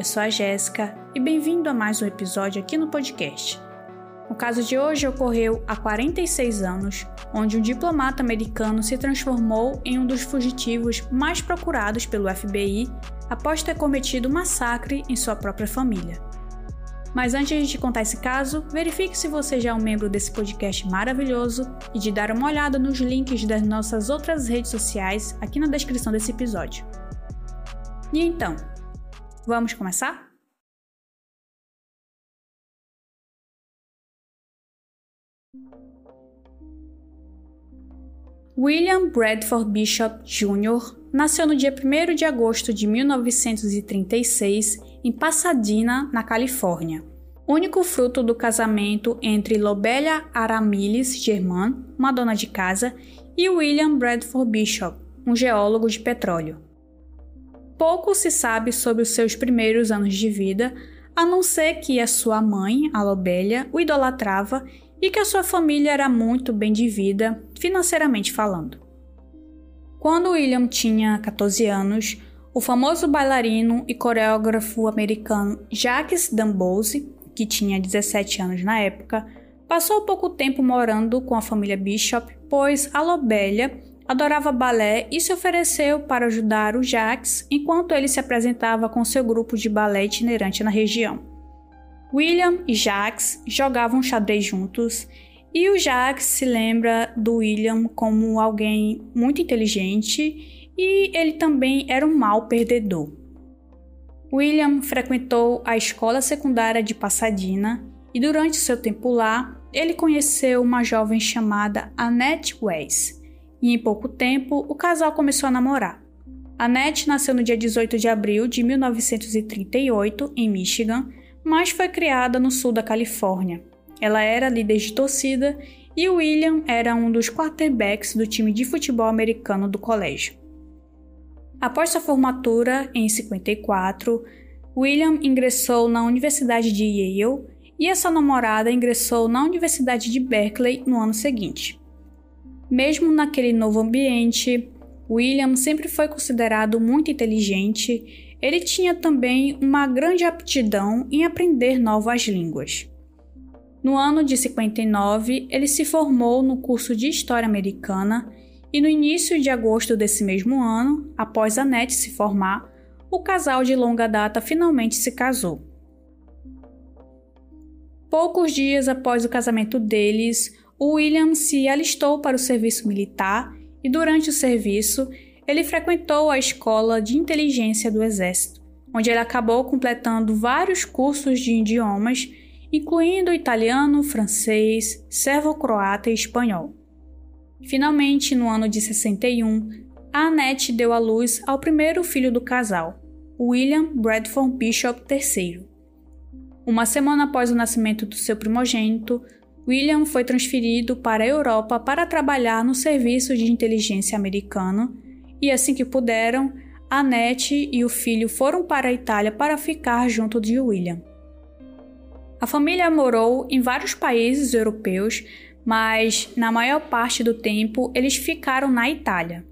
Eu sou a Jéssica e bem-vindo a mais um episódio aqui no podcast. O caso de hoje ocorreu há 46 anos, onde um diplomata americano se transformou em um dos fugitivos mais procurados pelo FBI após ter cometido um massacre em sua própria família. Mas antes de contar esse caso, verifique se você já é um membro desse podcast maravilhoso e de dar uma olhada nos links das nossas outras redes sociais aqui na descrição desse episódio. E então, Vamos começar? William Bradford Bishop Jr. nasceu no dia 1 de agosto de 1936 em Pasadena, na Califórnia. Único fruto do casamento entre Lobelia Aramilis Germain, uma dona de casa, e William Bradford Bishop, um geólogo de petróleo. Pouco se sabe sobre os seus primeiros anos de vida, a não ser que a sua mãe, a Lobélia, o idolatrava e que a sua família era muito bem de vida, financeiramente falando. Quando William tinha 14 anos, o famoso bailarino e coreógrafo americano Jacques Dambose, que tinha 17 anos na época, passou pouco tempo morando com a família Bishop, pois a Lobélia adorava balé e se ofereceu para ajudar o Jacques enquanto ele se apresentava com seu grupo de balé itinerante na região. William e Jacques jogavam xadrez juntos e o Jacques se lembra do William como alguém muito inteligente e ele também era um mau perdedor. William frequentou a escola secundária de Pasadena e durante seu tempo lá, ele conheceu uma jovem chamada Annette Weiss e em pouco tempo o casal começou a namorar. Annette nasceu no dia 18 de abril de 1938 em Michigan, mas foi criada no sul da Califórnia. Ela era líder de torcida e William era um dos quarterbacks do time de futebol americano do colégio. Após sua formatura em 54, William ingressou na Universidade de Yale e essa namorada ingressou na Universidade de Berkeley no ano seguinte. Mesmo naquele novo ambiente, William sempre foi considerado muito inteligente. Ele tinha também uma grande aptidão em aprender novas línguas. No ano de 59, ele se formou no curso de História Americana e no início de agosto desse mesmo ano, após a Annette se formar, o casal de longa data finalmente se casou. Poucos dias após o casamento deles, William se alistou para o serviço militar e, durante o serviço, ele frequentou a escola de inteligência do Exército, onde ele acabou completando vários cursos de idiomas, incluindo italiano, francês, servo-croata e espanhol. Finalmente, no ano de 61, a Annette deu à luz ao primeiro filho do casal, William Bradford Bishop III. Uma semana após o nascimento do seu primogênito, William foi transferido para a Europa para trabalhar no serviço de inteligência americano e, assim que puderam, Annette e o filho foram para a Itália para ficar junto de William. A família morou em vários países europeus, mas na maior parte do tempo eles ficaram na Itália.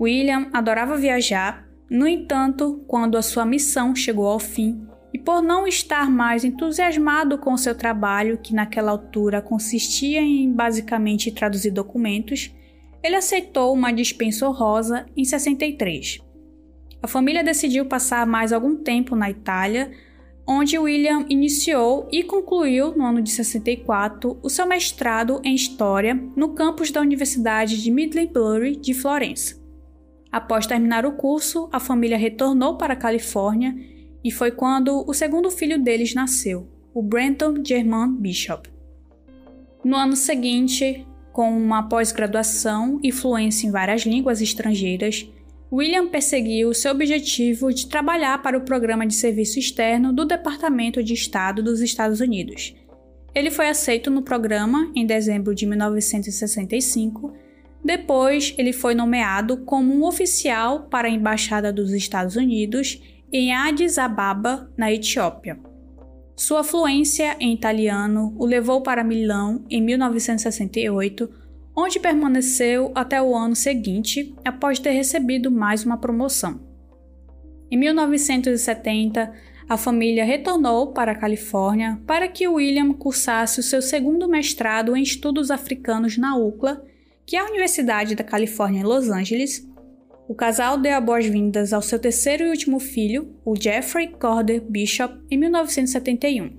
William adorava viajar, no entanto, quando a sua missão chegou ao fim, e por não estar mais entusiasmado com seu trabalho, que naquela altura consistia em basicamente traduzir documentos, ele aceitou uma dispensa honrosa em 63. A família decidiu passar mais algum tempo na Itália, onde William iniciou e concluiu no ano de 64 o seu mestrado em História no campus da Universidade de Middlebury de Florença. Após terminar o curso, a família retornou para a Califórnia e foi quando o segundo filho deles nasceu, o Brenton German Bishop. No ano seguinte, com uma pós-graduação e fluência em várias línguas estrangeiras, William perseguiu seu objetivo de trabalhar para o Programa de Serviço Externo do Departamento de Estado dos Estados Unidos. Ele foi aceito no programa em dezembro de 1965. Depois, ele foi nomeado como um oficial para a Embaixada dos Estados Unidos em Addis Ababa, na Etiópia. Sua fluência em italiano o levou para Milão em 1968, onde permaneceu até o ano seguinte, após ter recebido mais uma promoção. Em 1970, a família retornou para a Califórnia para que William cursasse o seu segundo mestrado em estudos africanos na UCLA, que é a Universidade da Califórnia em Los Angeles. O casal deu as boas-vindas ao seu terceiro e último filho, o Jeffrey Corder Bishop, em 1971.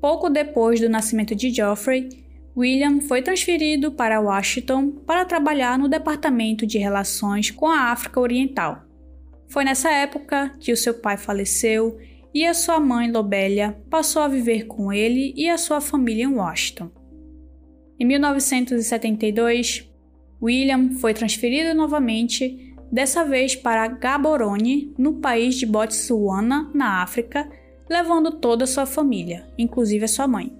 Pouco depois do nascimento de Geoffrey, William foi transferido para Washington para trabalhar no Departamento de Relações com a África Oriental. Foi nessa época que o seu pai faleceu e a sua mãe, Lobelia, passou a viver com ele e a sua família em Washington. Em 1972, William foi transferido novamente, dessa vez para Gaborone, no país de Botsuana, na África, levando toda a sua família, inclusive a sua mãe.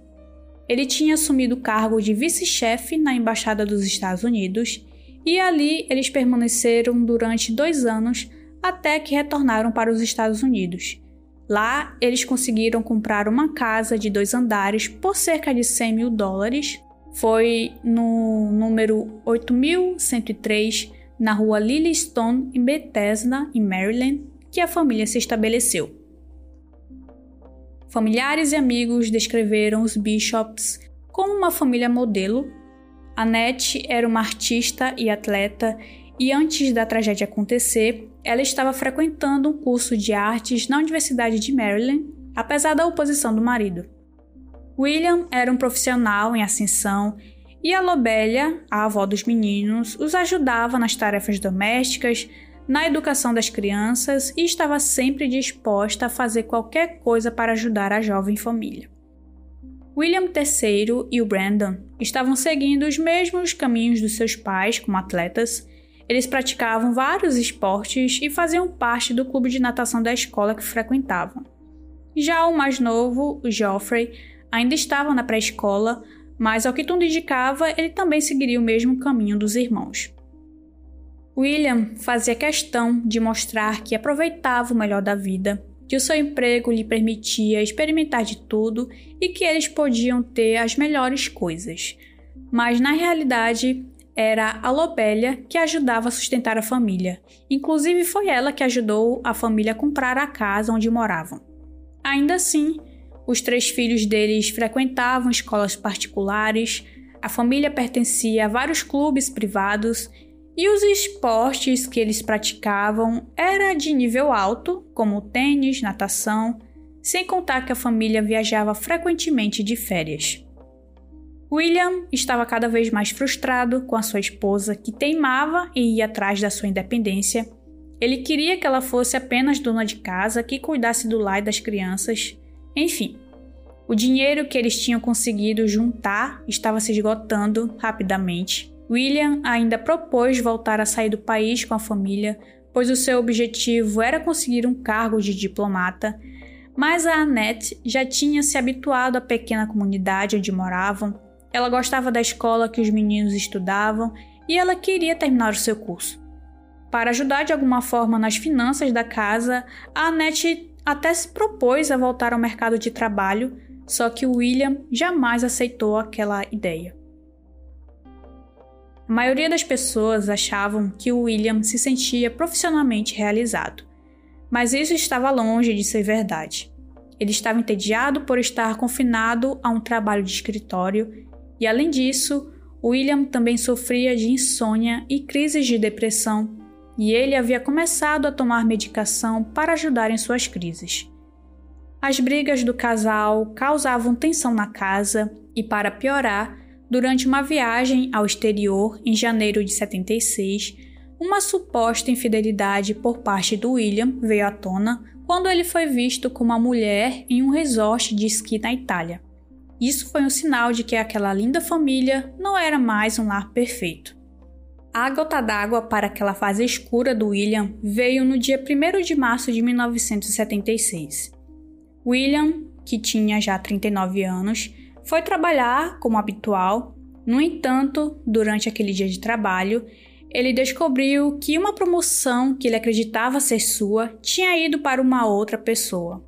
Ele tinha assumido o cargo de vice-chefe na Embaixada dos Estados Unidos e ali eles permaneceram durante dois anos até que retornaram para os Estados Unidos. Lá, eles conseguiram comprar uma casa de dois andares por cerca de 100 mil dólares. Foi no número 8103, na rua Lilystone, em Bethesda, em Maryland, que a família se estabeleceu. Familiares e amigos descreveram os Bishops como uma família modelo. Annette era uma artista e atleta e antes da tragédia acontecer, ela estava frequentando um curso de artes na Universidade de Maryland, apesar da oposição do marido. William era um profissional em ascensão e a Lobelia, a avó dos meninos, os ajudava nas tarefas domésticas, na educação das crianças e estava sempre disposta a fazer qualquer coisa para ajudar a jovem família. William III e o Brandon estavam seguindo os mesmos caminhos dos seus pais como atletas eles praticavam vários esportes e faziam parte do clube de natação da escola que frequentavam. Já o mais novo, o Geoffrey, ainda estava na pré-escola, mas ao que tudo indicava, ele também seguiria o mesmo caminho dos irmãos. William fazia questão de mostrar que aproveitava o melhor da vida, que o seu emprego lhe permitia experimentar de tudo e que eles podiam ter as melhores coisas. Mas na realidade, era a Lobélia que ajudava a sustentar a família. Inclusive foi ela que ajudou a família a comprar a casa onde moravam. Ainda assim, os três filhos deles frequentavam escolas particulares, a família pertencia a vários clubes privados e os esportes que eles praticavam era de nível alto, como tênis, natação, sem contar que a família viajava frequentemente de férias. William estava cada vez mais frustrado com a sua esposa, que teimava em ir atrás da sua independência. Ele queria que ela fosse apenas dona de casa, que cuidasse do lar e das crianças. Enfim, o dinheiro que eles tinham conseguido juntar estava se esgotando rapidamente. William ainda propôs voltar a sair do país com a família, pois o seu objetivo era conseguir um cargo de diplomata. Mas a Annette já tinha se habituado à pequena comunidade onde moravam ela gostava da escola que os meninos estudavam e ela queria terminar o seu curso. Para ajudar de alguma forma nas finanças da casa, a Annette até se propôs a voltar ao mercado de trabalho, só que William jamais aceitou aquela ideia. A maioria das pessoas achavam que William se sentia profissionalmente realizado, mas isso estava longe de ser verdade. Ele estava entediado por estar confinado a um trabalho de escritório e além disso, William também sofria de insônia e crises de depressão, e ele havia começado a tomar medicação para ajudar em suas crises. As brigas do casal causavam tensão na casa e, para piorar, durante uma viagem ao exterior em janeiro de 76, uma suposta infidelidade por parte do William veio à tona quando ele foi visto com uma mulher em um resort de esqui na Itália. Isso foi um sinal de que aquela linda família não era mais um lar perfeito. A gota d'água para aquela fase escura do William veio no dia 1 de março de 1976. William, que tinha já 39 anos, foi trabalhar como habitual. No entanto, durante aquele dia de trabalho, ele descobriu que uma promoção que ele acreditava ser sua tinha ido para uma outra pessoa.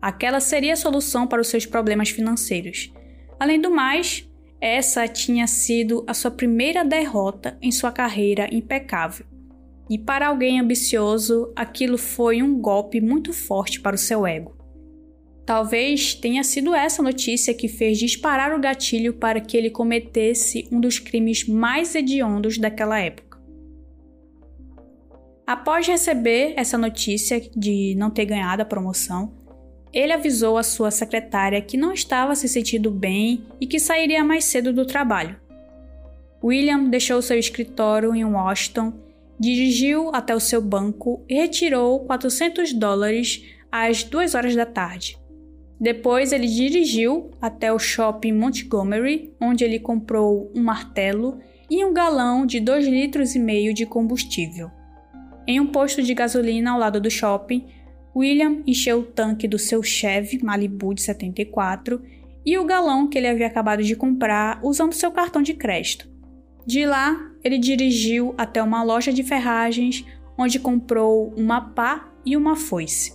Aquela seria a solução para os seus problemas financeiros. Além do mais, essa tinha sido a sua primeira derrota em sua carreira impecável. e para alguém ambicioso, aquilo foi um golpe muito forte para o seu ego. Talvez tenha sido essa notícia que fez disparar o gatilho para que ele cometesse um dos crimes mais hediondos daquela época. Após receber essa notícia de não ter ganhado a promoção, ele avisou a sua secretária que não estava se sentindo bem e que sairia mais cedo do trabalho. William deixou seu escritório em Washington, dirigiu até o seu banco e retirou 400 dólares às duas horas da tarde. Depois ele dirigiu até o shopping Montgomery, onde ele comprou um martelo e um galão de 2 litros e meio de combustível. Em um posto de gasolina ao lado do shopping, William encheu o tanque do seu Chevy Malibu de 74 e o galão que ele havia acabado de comprar usando seu cartão de crédito. De lá, ele dirigiu até uma loja de ferragens onde comprou uma pá e uma foice.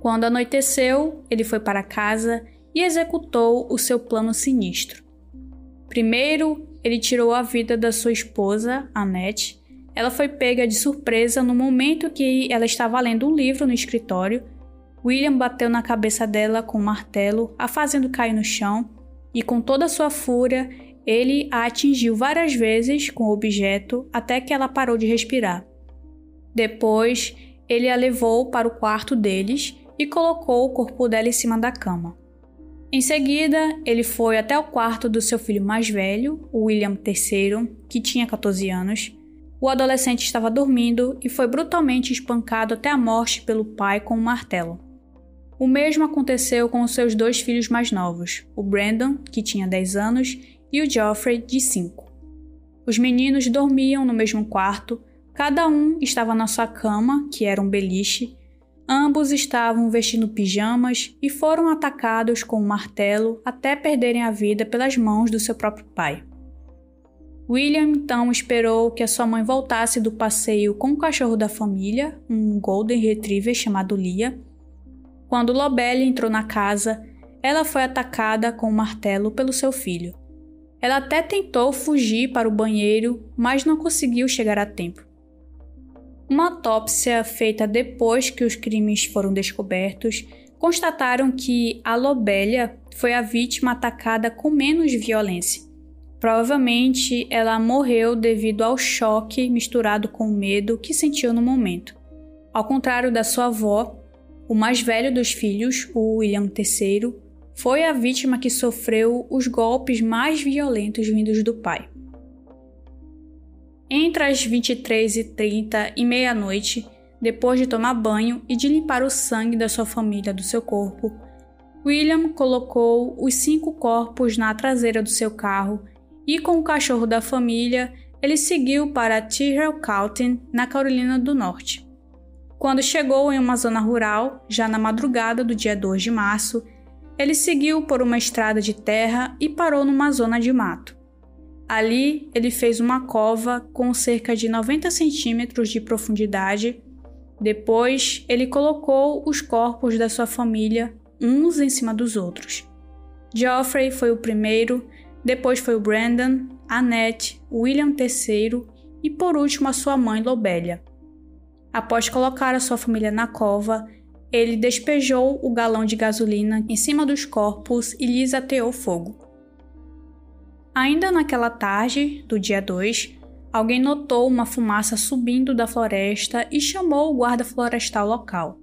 Quando anoiteceu, ele foi para casa e executou o seu plano sinistro. Primeiro, ele tirou a vida da sua esposa, Annette. Ela foi pega de surpresa no momento que ela estava lendo um livro no escritório. William bateu na cabeça dela com um martelo, a fazendo cair no chão, e com toda sua fúria, ele a atingiu várias vezes com o objeto até que ela parou de respirar. Depois, ele a levou para o quarto deles e colocou o corpo dela em cima da cama. Em seguida, ele foi até o quarto do seu filho mais velho, William III, que tinha 14 anos. O adolescente estava dormindo e foi brutalmente espancado até a morte pelo pai com um martelo. O mesmo aconteceu com os seus dois filhos mais novos, o Brandon, que tinha 10 anos, e o Geoffrey, de 5. Os meninos dormiam no mesmo quarto, cada um estava na sua cama, que era um beliche, Ambos estavam vestindo pijamas e foram atacados com um martelo até perderem a vida pelas mãos do seu próprio pai. William então esperou que a sua mãe voltasse do passeio com o cachorro da família, um Golden Retriever chamado Lia. Quando Lobelle entrou na casa, ela foi atacada com um martelo pelo seu filho. Ela até tentou fugir para o banheiro, mas não conseguiu chegar a tempo. Uma autópsia feita depois que os crimes foram descobertos constataram que a Lobélia foi a vítima atacada com menos violência. Provavelmente ela morreu devido ao choque misturado com o medo que sentiu no momento. Ao contrário da sua avó, o mais velho dos filhos, o William III, foi a vítima que sofreu os golpes mais violentos vindos do pai. Entre as 23h30 e meia-noite, depois de tomar banho e de limpar o sangue da sua família do seu corpo, William colocou os cinco corpos na traseira do seu carro e, com o cachorro da família, ele seguiu para Tyrrell County, na Carolina do Norte. Quando chegou em uma zona rural, já na madrugada do dia 2 de março, ele seguiu por uma estrada de terra e parou numa zona de mato. Ali, ele fez uma cova com cerca de 90 centímetros de profundidade. Depois, ele colocou os corpos da sua família uns em cima dos outros. Geoffrey foi o primeiro, depois foi o Brandon, Annette, William III e por último a sua mãe Lobelia. Após colocar a sua família na cova, ele despejou o galão de gasolina em cima dos corpos e lhes ateou fogo. Ainda naquela tarde do dia 2, alguém notou uma fumaça subindo da floresta e chamou o guarda florestal local.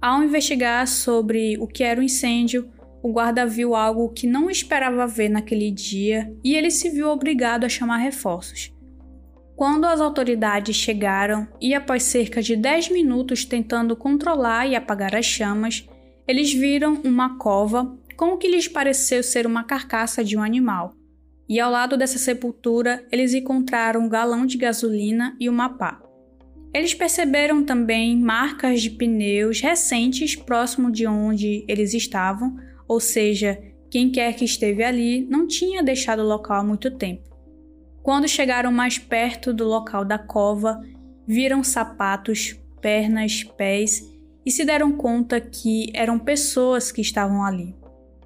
Ao investigar sobre o que era o incêndio, o guarda viu algo que não esperava ver naquele dia e ele se viu obrigado a chamar reforços. Quando as autoridades chegaram e, após cerca de 10 minutos tentando controlar e apagar as chamas, eles viram uma cova com o que lhes pareceu ser uma carcaça de um animal e ao lado dessa sepultura eles encontraram um galão de gasolina e uma pá. Eles perceberam também marcas de pneus recentes próximo de onde eles estavam, ou seja, quem quer que esteve ali não tinha deixado o local há muito tempo. Quando chegaram mais perto do local da cova, viram sapatos, pernas, pés e se deram conta que eram pessoas que estavam ali.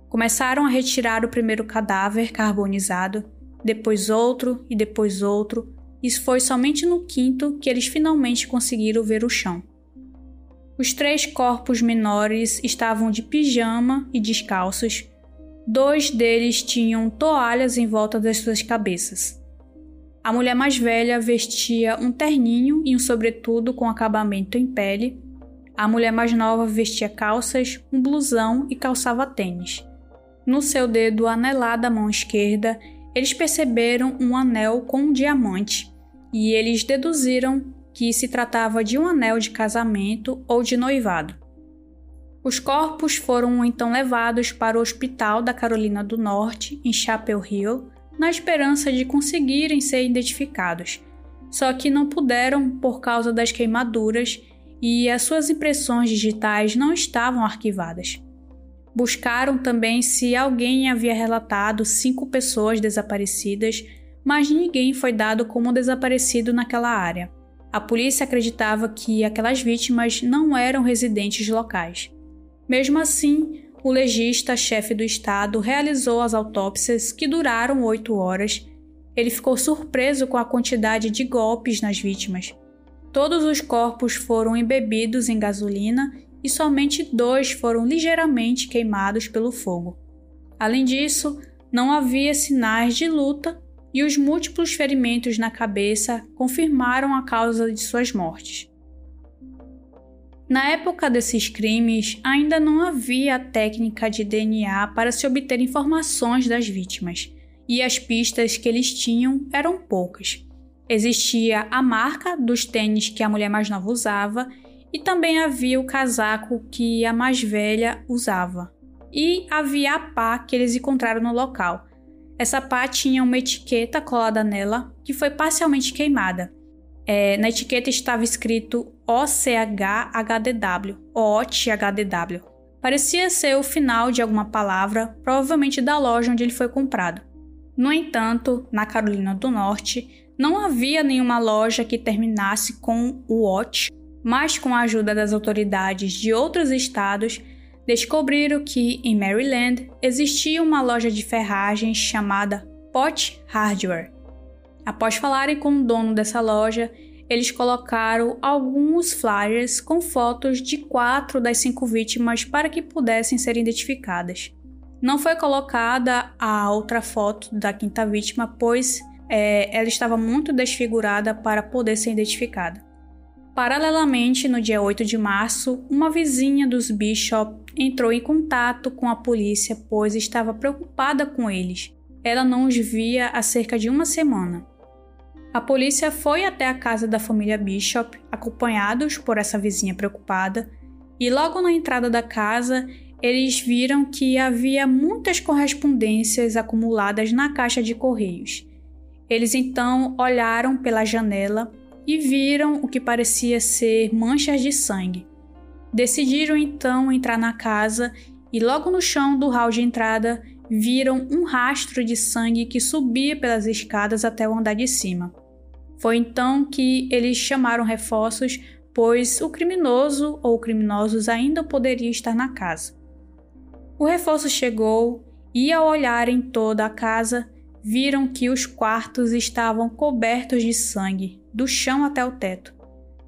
Começaram a retirar o primeiro cadáver carbonizado, depois outro e depois outro, e foi somente no quinto que eles finalmente conseguiram ver o chão. Os três corpos menores estavam de pijama e descalços. Dois deles tinham toalhas em volta das suas cabeças. A mulher mais velha vestia um terninho e um sobretudo com acabamento em pele. A mulher mais nova vestia calças, um blusão e calçava tênis. No seu dedo anelado da mão esquerda, eles perceberam um anel com um diamante e eles deduziram que se tratava de um anel de casamento ou de noivado. Os corpos foram então levados para o hospital da Carolina do Norte, em Chapel Hill, na esperança de conseguirem ser identificados. Só que não puderam por causa das queimaduras e as suas impressões digitais não estavam arquivadas. Buscaram também se alguém havia relatado cinco pessoas desaparecidas, mas ninguém foi dado como desaparecido naquela área. A polícia acreditava que aquelas vítimas não eram residentes locais. Mesmo assim, o legista-chefe do estado realizou as autópsias que duraram oito horas. Ele ficou surpreso com a quantidade de golpes nas vítimas. Todos os corpos foram embebidos em gasolina e somente dois foram ligeiramente queimados pelo fogo. Além disso, não havia sinais de luta e os múltiplos ferimentos na cabeça confirmaram a causa de suas mortes. Na época desses crimes, ainda não havia técnica de DNA para se obter informações das vítimas, e as pistas que eles tinham eram poucas. Existia a marca dos tênis que a mulher mais nova usava, e também havia o casaco que a mais velha usava. E havia a pá que eles encontraram no local, essa pá tinha uma etiqueta colada nela que foi parcialmente queimada. É, na etiqueta estava escrito OCHHDW, OTHDW. Parecia ser o final de alguma palavra, provavelmente da loja onde ele foi comprado. No entanto, na Carolina do Norte, não havia nenhuma loja que terminasse com o OT, mas com a ajuda das autoridades de outros estados, descobriram que em Maryland existia uma loja de ferragens chamada Pot Hardware. Após falarem com o dono dessa loja, eles colocaram alguns flyers com fotos de quatro das cinco vítimas para que pudessem ser identificadas. Não foi colocada a outra foto da quinta vítima, pois é, ela estava muito desfigurada para poder ser identificada. Paralelamente, no dia 8 de março, uma vizinha dos Bishop entrou em contato com a polícia, pois estava preocupada com eles. Ela não os via há cerca de uma semana. A polícia foi até a casa da família Bishop, acompanhados por essa vizinha preocupada, e logo na entrada da casa, eles viram que havia muitas correspondências acumuladas na caixa de correios. Eles então olharam pela janela e viram o que parecia ser manchas de sangue. Decidiram então entrar na casa e, logo no chão do hall de entrada, viram um rastro de sangue que subia pelas escadas até o andar de cima. Foi então que eles chamaram reforços, pois o criminoso ou criminosos ainda poderiam estar na casa. O reforço chegou e, ao olharem toda a casa, viram que os quartos estavam cobertos de sangue, do chão até o teto.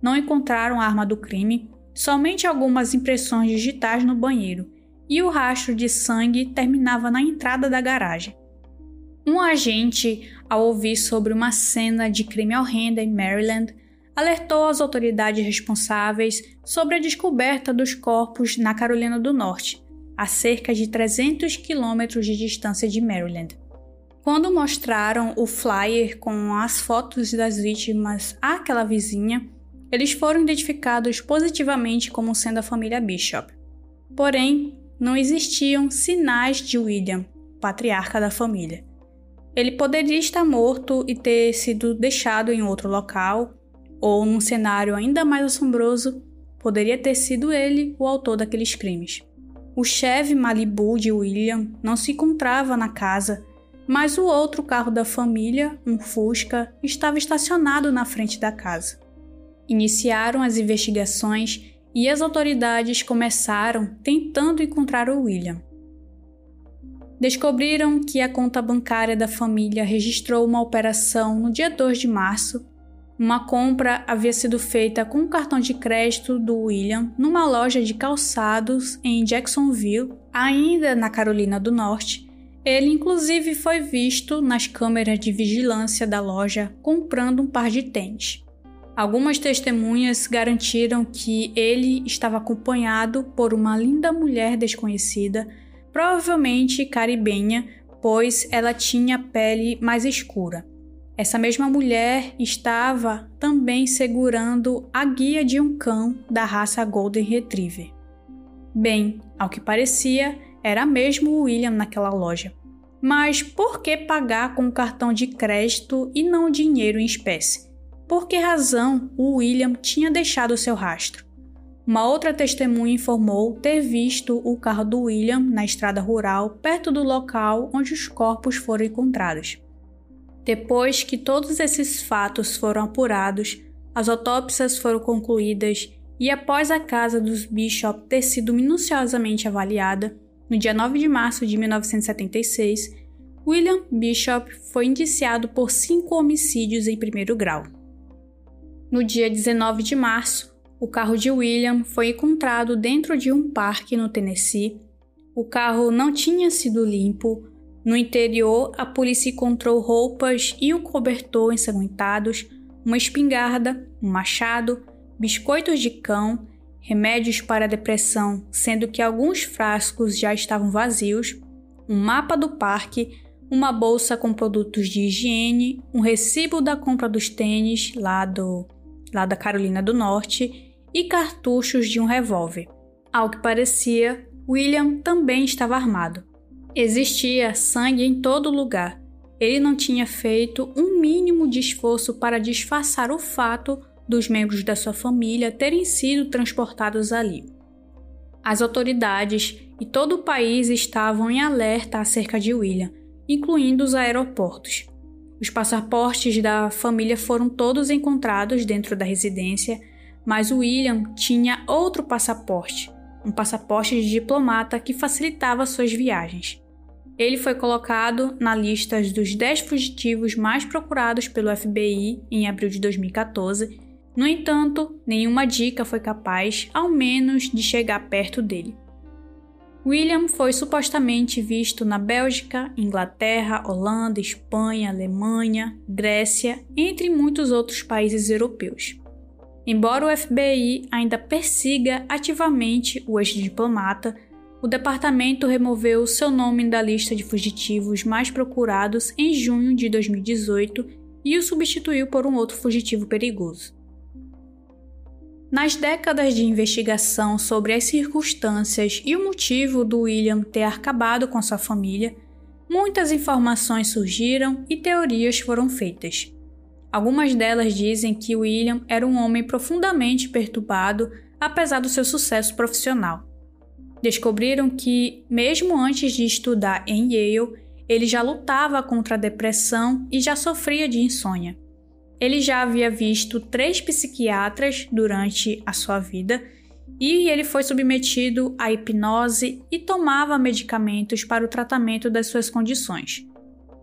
Não encontraram a arma do crime, somente algumas impressões digitais no banheiro, e o rastro de sangue terminava na entrada da garagem. Um agente, ao ouvir sobre uma cena de crime horrenda em Maryland, alertou as autoridades responsáveis sobre a descoberta dos corpos na Carolina do Norte, a cerca de 300 quilômetros de distância de Maryland. Quando mostraram o flyer com as fotos das vítimas àquela vizinha, eles foram identificados positivamente como sendo a família Bishop. Porém, não existiam sinais de William, patriarca da família. Ele poderia estar morto e ter sido deixado em outro local, ou num cenário ainda mais assombroso, poderia ter sido ele o autor daqueles crimes. O Chevy Malibu de William não se encontrava na casa mas o outro carro da família, um Fusca, estava estacionado na frente da casa. Iniciaram as investigações e as autoridades começaram tentando encontrar o William. descobriram que a conta bancária da família registrou uma operação no dia 2 de março. Uma compra havia sido feita com um cartão de crédito do William numa loja de calçados em Jacksonville, ainda na Carolina do Norte. Ele, inclusive, foi visto nas câmeras de vigilância da loja comprando um par de tênis. Algumas testemunhas garantiram que ele estava acompanhado por uma linda mulher desconhecida provavelmente caribenha, pois ela tinha pele mais escura. Essa mesma mulher estava também segurando a guia de um cão da raça Golden Retriever. Bem, ao que parecia, era mesmo o William naquela loja. Mas por que pagar com cartão de crédito e não dinheiro em espécie? Por que razão o William tinha deixado seu rastro? Uma outra testemunha informou ter visto o carro do William na estrada rural perto do local onde os corpos foram encontrados. Depois que todos esses fatos foram apurados, as autópsias foram concluídas e após a casa dos Bishop ter sido minuciosamente avaliada, no dia 9 de março de 1976, William Bishop foi indiciado por cinco homicídios em primeiro grau. No dia 19 de março, o carro de William foi encontrado dentro de um parque no Tennessee. O carro não tinha sido limpo. No interior, a polícia encontrou roupas e um cobertor ensanguentados, uma espingarda, um machado, biscoitos de cão, remédios para depressão, sendo que alguns frascos já estavam vazios, um mapa do parque, uma bolsa com produtos de higiene, um recibo da compra dos tênis lá do lá da Carolina do Norte e cartuchos de um revólver. Ao que parecia, William também estava armado. Existia sangue em todo lugar. Ele não tinha feito um mínimo de esforço para disfarçar o fato dos membros da sua família terem sido transportados ali. As autoridades e todo o país estavam em alerta acerca de William, incluindo os aeroportos. Os passaportes da família foram todos encontrados dentro da residência mas William tinha outro passaporte, um passaporte de diplomata que facilitava suas viagens. Ele foi colocado na lista dos 10 fugitivos mais procurados pelo FBI em abril de 2014. No entanto, nenhuma dica foi capaz, ao menos, de chegar perto dele. William foi supostamente visto na Bélgica, Inglaterra, Holanda, Espanha, Alemanha, Grécia, entre muitos outros países europeus. Embora o FBI ainda persiga ativamente o ex-diplomata, o departamento removeu seu nome da lista de fugitivos mais procurados em junho de 2018 e o substituiu por um outro fugitivo perigoso. Nas décadas de investigação sobre as circunstâncias e o motivo do William ter acabado com sua família, muitas informações surgiram e teorias foram feitas. Algumas delas dizem que William era um homem profundamente perturbado, apesar do seu sucesso profissional. Descobriram que, mesmo antes de estudar em Yale, ele já lutava contra a depressão e já sofria de insônia. Ele já havia visto três psiquiatras durante a sua vida e ele foi submetido à hipnose e tomava medicamentos para o tratamento das suas condições.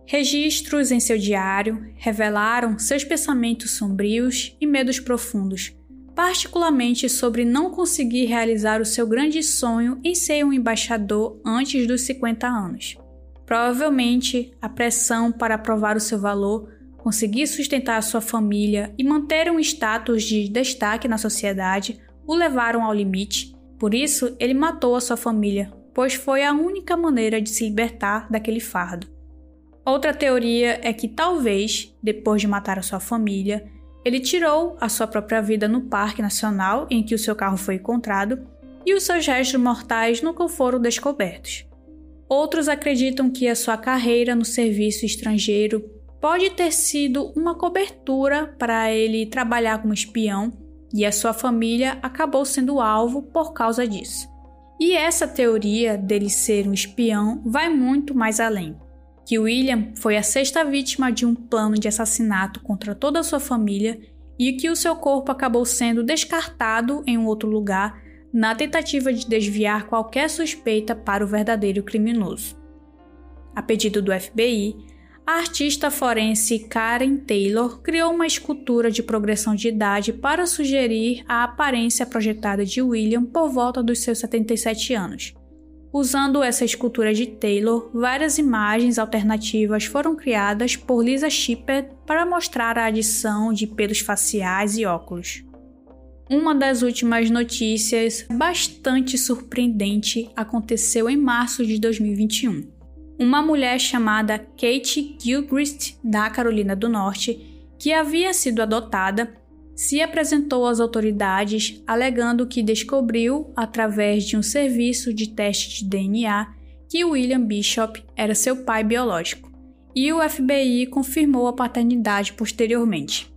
Registros em seu diário revelaram seus pensamentos sombrios e medos profundos, particularmente sobre não conseguir realizar o seu grande sonho em ser um embaixador antes dos 50 anos. Provavelmente, a pressão para provar o seu valor, conseguir sustentar a sua família e manter um status de destaque na sociedade o levaram ao limite. Por isso, ele matou a sua família, pois foi a única maneira de se libertar daquele fardo. Outra teoria é que talvez, depois de matar a sua família, ele tirou a sua própria vida no Parque Nacional em que o seu carro foi encontrado e os seus restos mortais nunca foram descobertos. Outros acreditam que a sua carreira no serviço estrangeiro pode ter sido uma cobertura para ele trabalhar como espião e a sua família acabou sendo alvo por causa disso. E essa teoria dele ser um espião vai muito mais além que William foi a sexta vítima de um plano de assassinato contra toda a sua família e que o seu corpo acabou sendo descartado em um outro lugar na tentativa de desviar qualquer suspeita para o verdadeiro criminoso. A pedido do FBI, a artista forense Karen Taylor criou uma escultura de progressão de idade para sugerir a aparência projetada de William por volta dos seus 77 anos. Usando essa escultura de Taylor, várias imagens alternativas foram criadas por Lisa Shepard para mostrar a adição de pelos faciais e óculos. Uma das últimas notícias bastante surpreendente aconteceu em março de 2021. Uma mulher chamada Kate Gilchrist, da Carolina do Norte, que havia sido adotada, se apresentou às autoridades alegando que descobriu, através de um serviço de teste de DNA, que William Bishop era seu pai biológico, e o FBI confirmou a paternidade posteriormente.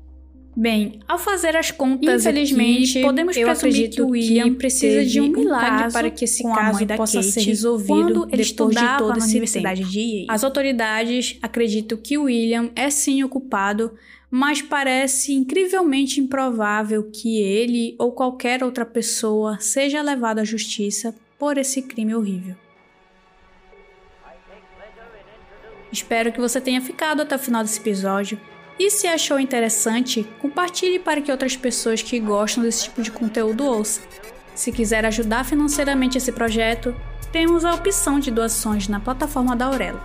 Bem, ao fazer as contas, infelizmente, aqui, podemos eu presumir que o William precisa de um milagre um para que esse caso possa Kate, ser resolvido ele depois de toda na Universidade tempo. de Yale. As autoridades acreditam que o William é sim o culpado, mas parece incrivelmente improvável que ele ou qualquer outra pessoa seja levado à justiça por esse crime horrível. Espero que você tenha ficado até o final desse episódio. E se achou interessante, compartilhe para que outras pessoas que gostam desse tipo de conteúdo ouçam. Se quiser ajudar financeiramente esse projeto, temos a opção de doações na plataforma da Aurelo.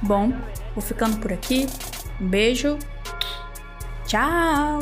Bom, vou ficando por aqui. Um beijo. Tchau!